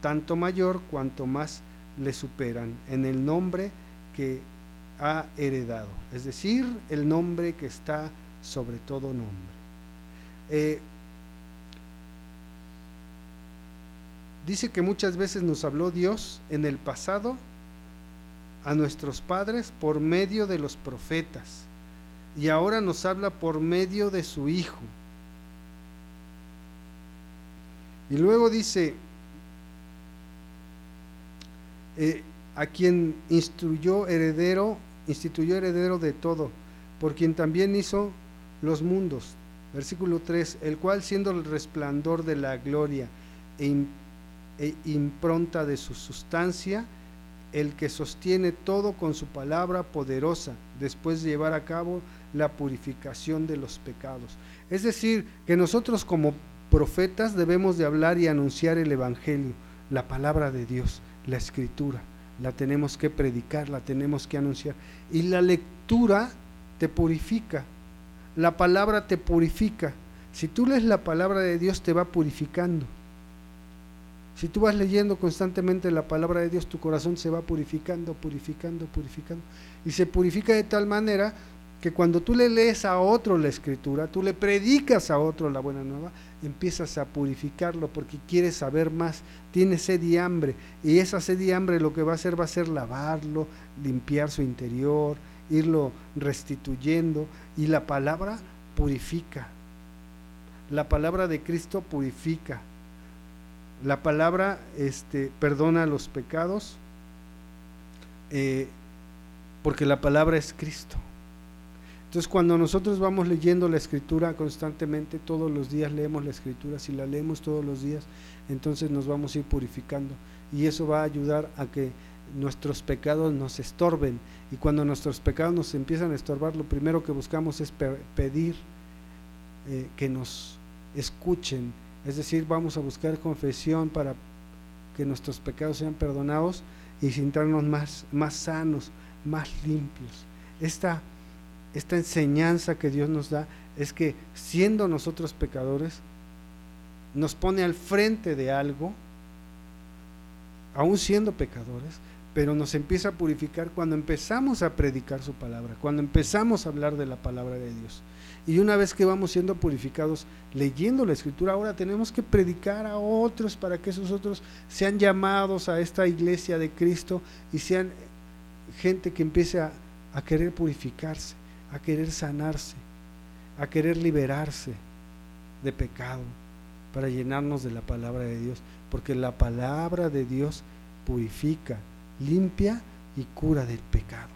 tanto mayor cuanto más le superan, en el nombre que ha heredado, es decir, el nombre que está sobre todo nombre. Eh, dice que muchas veces nos habló Dios en el pasado a nuestros padres por medio de los profetas y ahora nos habla por medio de su Hijo. Y luego dice, eh, a quien instruyó heredero, instituyó heredero de todo, por quien también hizo los mundos. Versículo 3, el cual siendo el resplandor de la gloria e, e impronta de su sustancia, el que sostiene todo con su palabra poderosa, después de llevar a cabo la purificación de los pecados. Es decir, que nosotros como profetas debemos de hablar y anunciar el Evangelio, la palabra de Dios, la escritura. La tenemos que predicar, la tenemos que anunciar. Y la lectura te purifica, la palabra te purifica. Si tú lees la palabra de Dios te va purificando. Si tú vas leyendo constantemente la palabra de Dios, tu corazón se va purificando, purificando, purificando. Y se purifica de tal manera que cuando tú le lees a otro la escritura, tú le predicas a otro la buena nueva, empiezas a purificarlo porque quieres saber más, tienes sed y hambre. Y esa sed y hambre lo que va a hacer va a ser lavarlo, limpiar su interior, irlo restituyendo. Y la palabra purifica. La palabra de Cristo purifica. La palabra este, perdona los pecados, eh, porque la palabra es Cristo. Entonces cuando nosotros vamos leyendo la escritura constantemente, todos los días leemos la escritura, si la leemos todos los días, entonces nos vamos a ir purificando y eso va a ayudar a que nuestros pecados nos estorben y cuando nuestros pecados nos empiezan a estorbar, lo primero que buscamos es pe- pedir eh, que nos escuchen, es decir, vamos a buscar confesión para que nuestros pecados sean perdonados y sintarnos más, más sanos, más limpios. Esta, esta enseñanza que Dios nos da es que siendo nosotros pecadores, nos pone al frente de algo, aún siendo pecadores, pero nos empieza a purificar cuando empezamos a predicar su palabra, cuando empezamos a hablar de la palabra de Dios. Y una vez que vamos siendo purificados leyendo la escritura, ahora tenemos que predicar a otros para que esos otros sean llamados a esta iglesia de Cristo y sean gente que empiece a, querer purificarse, a querer sanarse, a querer liberarse de pecado, para llenarnos de la palabra de Dios, porque la palabra de Dios purifica, limpia y cura del pecado.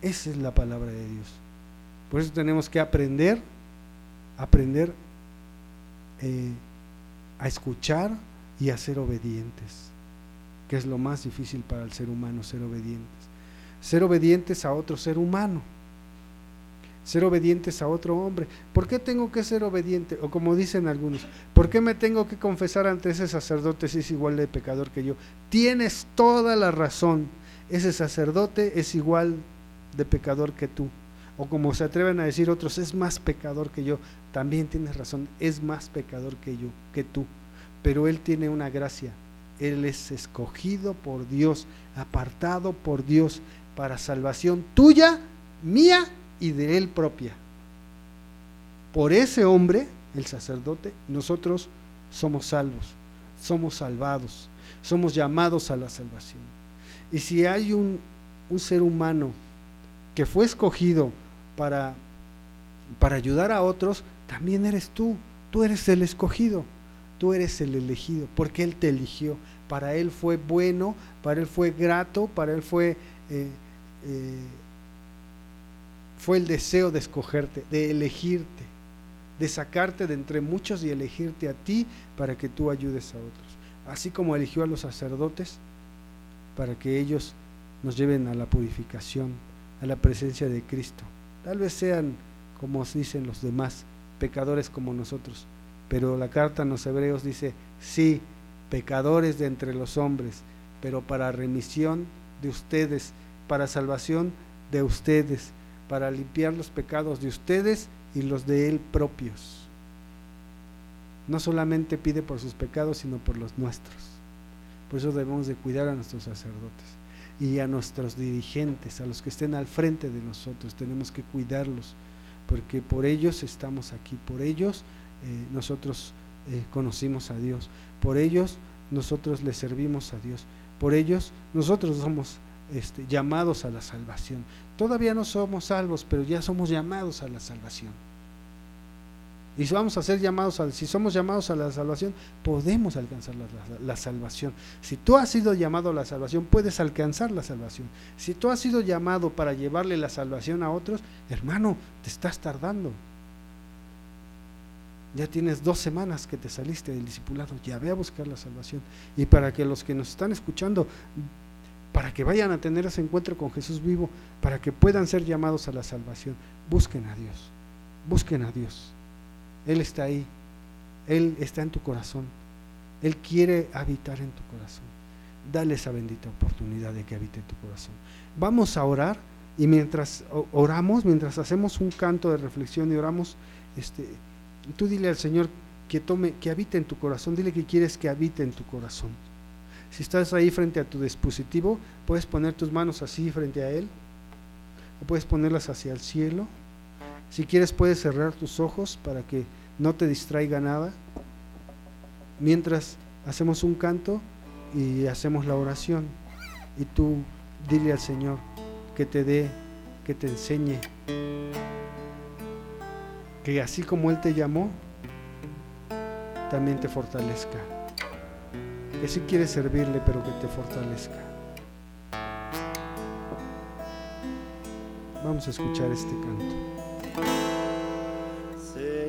Esa es la palabra de Dios. Por eso tenemos que aprender, aprender eh, a escuchar y a ser obedientes, que es lo más difícil para el ser humano, ser obedientes. Ser obedientes a otro ser humano, ser obedientes a otro hombre. ¿Por qué tengo que ser obediente? O como dicen algunos, ¿por qué me tengo que confesar ante ese sacerdote si es igual de pecador que yo? Tienes toda la razón, ese sacerdote es igual de pecador que tú. O como se atreven a decir otros, es más pecador que yo. También tienes razón, es más pecador que yo, que tú. Pero Él tiene una gracia. Él es escogido por Dios, apartado por Dios para salvación tuya, mía y de Él propia. Por ese hombre, el sacerdote, nosotros somos salvos, somos salvados, somos llamados a la salvación. Y si hay un, un ser humano que fue escogido para, para ayudar a otros, también eres tú, tú eres el escogido, tú eres el elegido, porque Él te eligió. Para Él fue bueno, para Él fue grato, para Él fue, eh, eh, fue el deseo de escogerte, de elegirte, de sacarte de entre muchos y elegirte a ti para que tú ayudes a otros. Así como eligió a los sacerdotes para que ellos nos lleven a la purificación, a la presencia de Cristo. Tal vez sean, como dicen los demás, pecadores como nosotros, pero la carta a los hebreos dice, sí, pecadores de entre los hombres, pero para remisión de ustedes, para salvación de ustedes, para limpiar los pecados de ustedes y los de él propios. No solamente pide por sus pecados, sino por los nuestros. Por eso debemos de cuidar a nuestros sacerdotes y a nuestros dirigentes, a los que estén al frente de nosotros. Tenemos que cuidarlos, porque por ellos estamos aquí, por ellos eh, nosotros eh, conocimos a Dios, por ellos nosotros le servimos a Dios, por ellos nosotros somos este, llamados a la salvación. Todavía no somos salvos, pero ya somos llamados a la salvación. Y vamos a ser llamados a, si somos llamados a la salvación, podemos alcanzar la, salvación. Si tú has sido llamado a la salvación, puedes alcanzar la salvación. Si tú has sido llamado para llevarle la salvación a otros, hermano, te estás tardando. Ya tienes dos semanas que te saliste del discipulado, ya ve a buscar la salvación. Y para que los que nos están escuchando, para que vayan a tener ese encuentro con Jesús vivo, para que puedan ser llamados a la salvación, busquen a Dios, busquen a Dios. Él está ahí. Él está en tu corazón. Él quiere habitar en tu corazón. Dale esa bendita oportunidad de que habite en tu corazón. Vamos a orar y mientras oramos, mientras hacemos un canto de reflexión y oramos, este, tú dile al Señor que tome, que habite en tu corazón. Dile que quieres que habite en tu corazón. Si estás ahí frente a tu dispositivo, puedes poner tus manos así frente a Él, o puedes ponerlas hacia el cielo si quieres puedes cerrar tus ojos para que no te distraiga nada. Mientras hacemos un canto y hacemos la oración. Y tú dile al Señor que te dé, que te enseñe. Que así como Él te llamó, también te fortalezca. Que si quieres servirle, pero que te fortalezca. Vamos a escuchar este canto.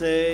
veces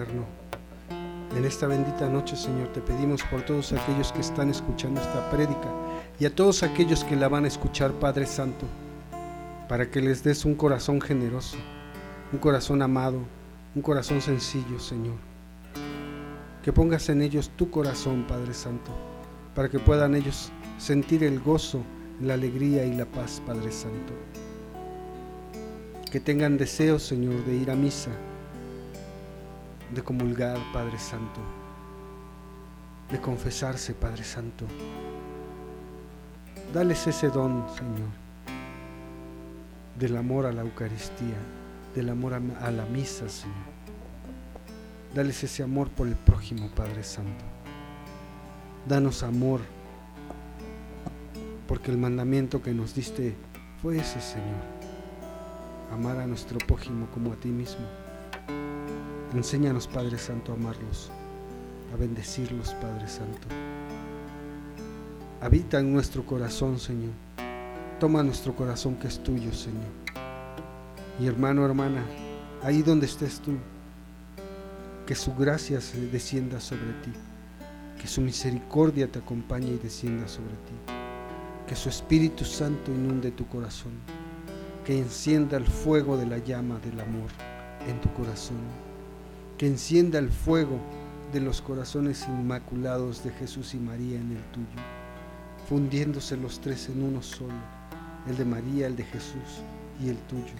en esta bendita noche, Señor, te pedimos por todos aquellos que están escuchando esta prédica y a todos aquellos que la van a escuchar, Padre Santo, para que les des un corazón generoso, un corazón amado, un corazón sencillo, Señor. Que pongas en ellos tu corazón, Padre Santo, para que puedan ellos sentir el gozo, la alegría y la paz, Padre Santo. Que tengan deseos, Señor, de ir a misa, de comulgar, Padre Santo, de confesarse, Padre Santo. Dales ese don, Señor, del amor a la Eucaristía, del amor a, la misa, Señor. Dales ese amor por el prójimo, Padre Santo. Danos amor, porque el mandamiento que nos diste fue ese, Señor. Amar a nuestro prójimo como a ti mismo. Enséñanos, Padre Santo, a amarlos, a bendecirlos, Padre Santo. Habita en nuestro corazón, Señor. Toma nuestro corazón que es tuyo, Señor. Y hermano, hermana, ahí donde estés tú, que su gracia se descienda sobre ti, que su misericordia te acompañe y descienda sobre ti, que su Espíritu Santo inunde tu corazón, que encienda el fuego de la llama del amor en tu corazón que encienda el fuego de los corazones inmaculados de Jesús y María en el tuyo, fundiéndose los tres en uno solo, el de María, el de Jesús y el tuyo,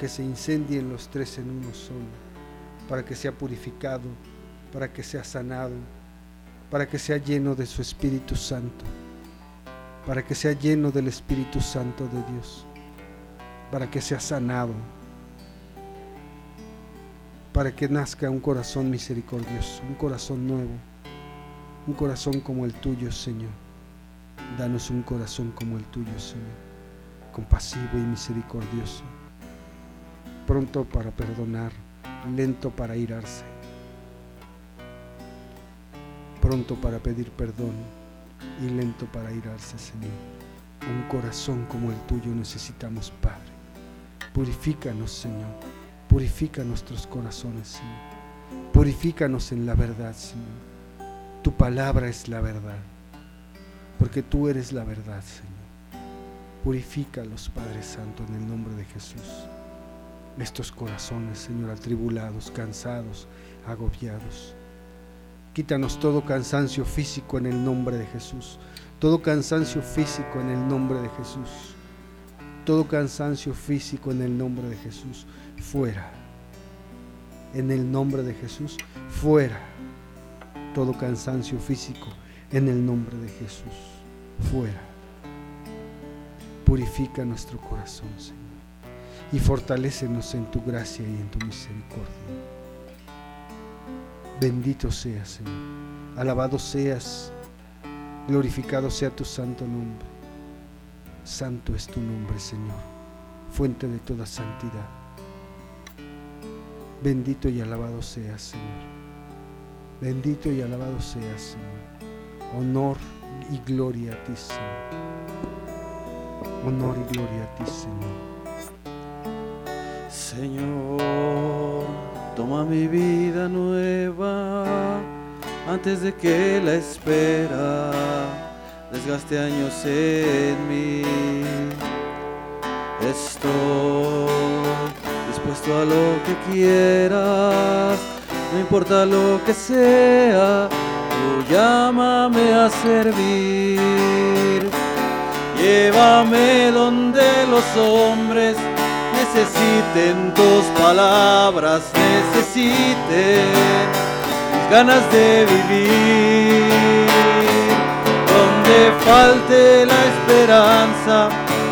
que se incendien los tres en uno solo, para que sea purificado, para que sea sanado, para que sea lleno de su Espíritu Santo, para que sea lleno del Espíritu Santo de Dios, para que sea sanado para que nazca un corazón misericordioso, un corazón nuevo, un corazón como el tuyo, Señor. Danos un corazón como el tuyo, Señor, compasivo y misericordioso, pronto para perdonar, lento para irarse, pronto para pedir perdón y lento para irarse, Señor. Un corazón como el tuyo necesitamos, Padre. Purifícanos, Señor Purifica nuestros corazones, Señor. Purifícanos en la verdad, Señor. Tu palabra es la verdad, porque tú eres la verdad, Señor. Purifícalos, Padre Santo, en el nombre de Jesús. Estos corazones, Señor, atribulados, cansados, agobiados. Quítanos todo cansancio físico en el nombre de Jesús. Todo cansancio físico en el nombre de Jesús. Todo cansancio físico en el nombre de Jesús fuera. En el nombre de Jesús, fuera. Todo cansancio físico, en el nombre de Jesús, fuera. Purifica nuestro corazón, Señor, y fortalécenos en tu gracia y en tu misericordia. Bendito seas, Señor. Alabado seas, glorificado sea tu santo nombre. Santo es tu nombre, Señor, fuente de toda santidad. Bendito y alabado seas, Señor. Bendito y alabado seas, Señor. Honor y gloria a ti, Señor. Honor y gloria a ti, Señor. Señor, toma mi vida nueva antes de que la espera desgaste años en mí. Estoy dispuesto a lo que quieras, no importa lo que sea, tú llámame a servir. Llévame donde los hombres necesiten tus palabras, necesiten mis ganas de vivir. Donde falte la esperanza,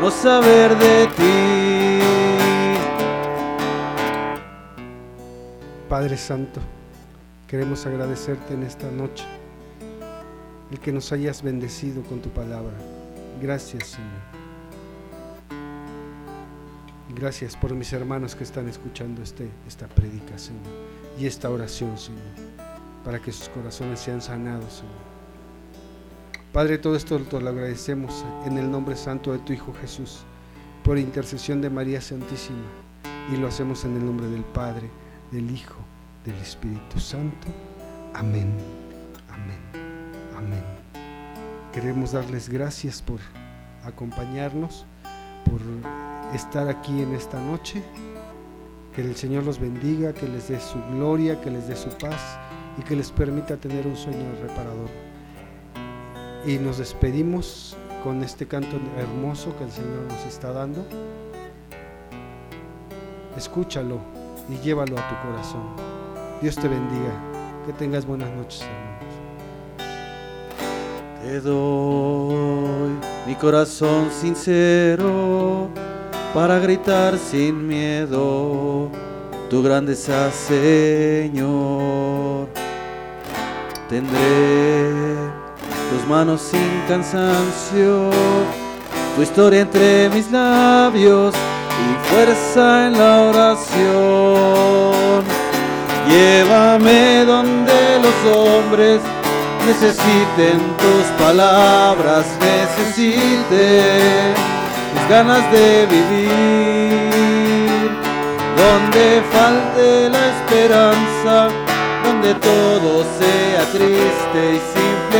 no saber de ti. Padre Santo, queremos agradecerte en esta noche el que nos hayas bendecido con tu palabra. Gracias, Señor. Gracias por mis hermanos que están escuchando este, esta predicación y esta oración, Señor, para que sus corazones sean sanados, Señor. Padre, todo esto te lo agradecemos en el nombre santo de tu Hijo Jesús, por intercesión de María Santísima, y lo hacemos en el nombre del Padre, del Hijo, del Espíritu Santo. Amén, amén, amén. Queremos darles gracias por acompañarnos, por estar aquí en esta noche. Que el Señor los bendiga, que les dé su gloria, que les dé su paz y que les permita tener un sueño reparador. Y nos despedimos con este canto hermoso que el Señor nos está dando. Escúchalo y llévalo a tu corazón. Dios te bendiga. Que tengas buenas noches, hermanos. Te doy mi corazón sincero para gritar sin miedo tu grandeza, Señor. Tendré tus manos sin cansancio, tu historia entre mis labios y fuerza en la oración. Llévame donde los hombres necesiten tus palabras, necesiten mis ganas de vivir, donde falte la esperanza, donde todo sea triste y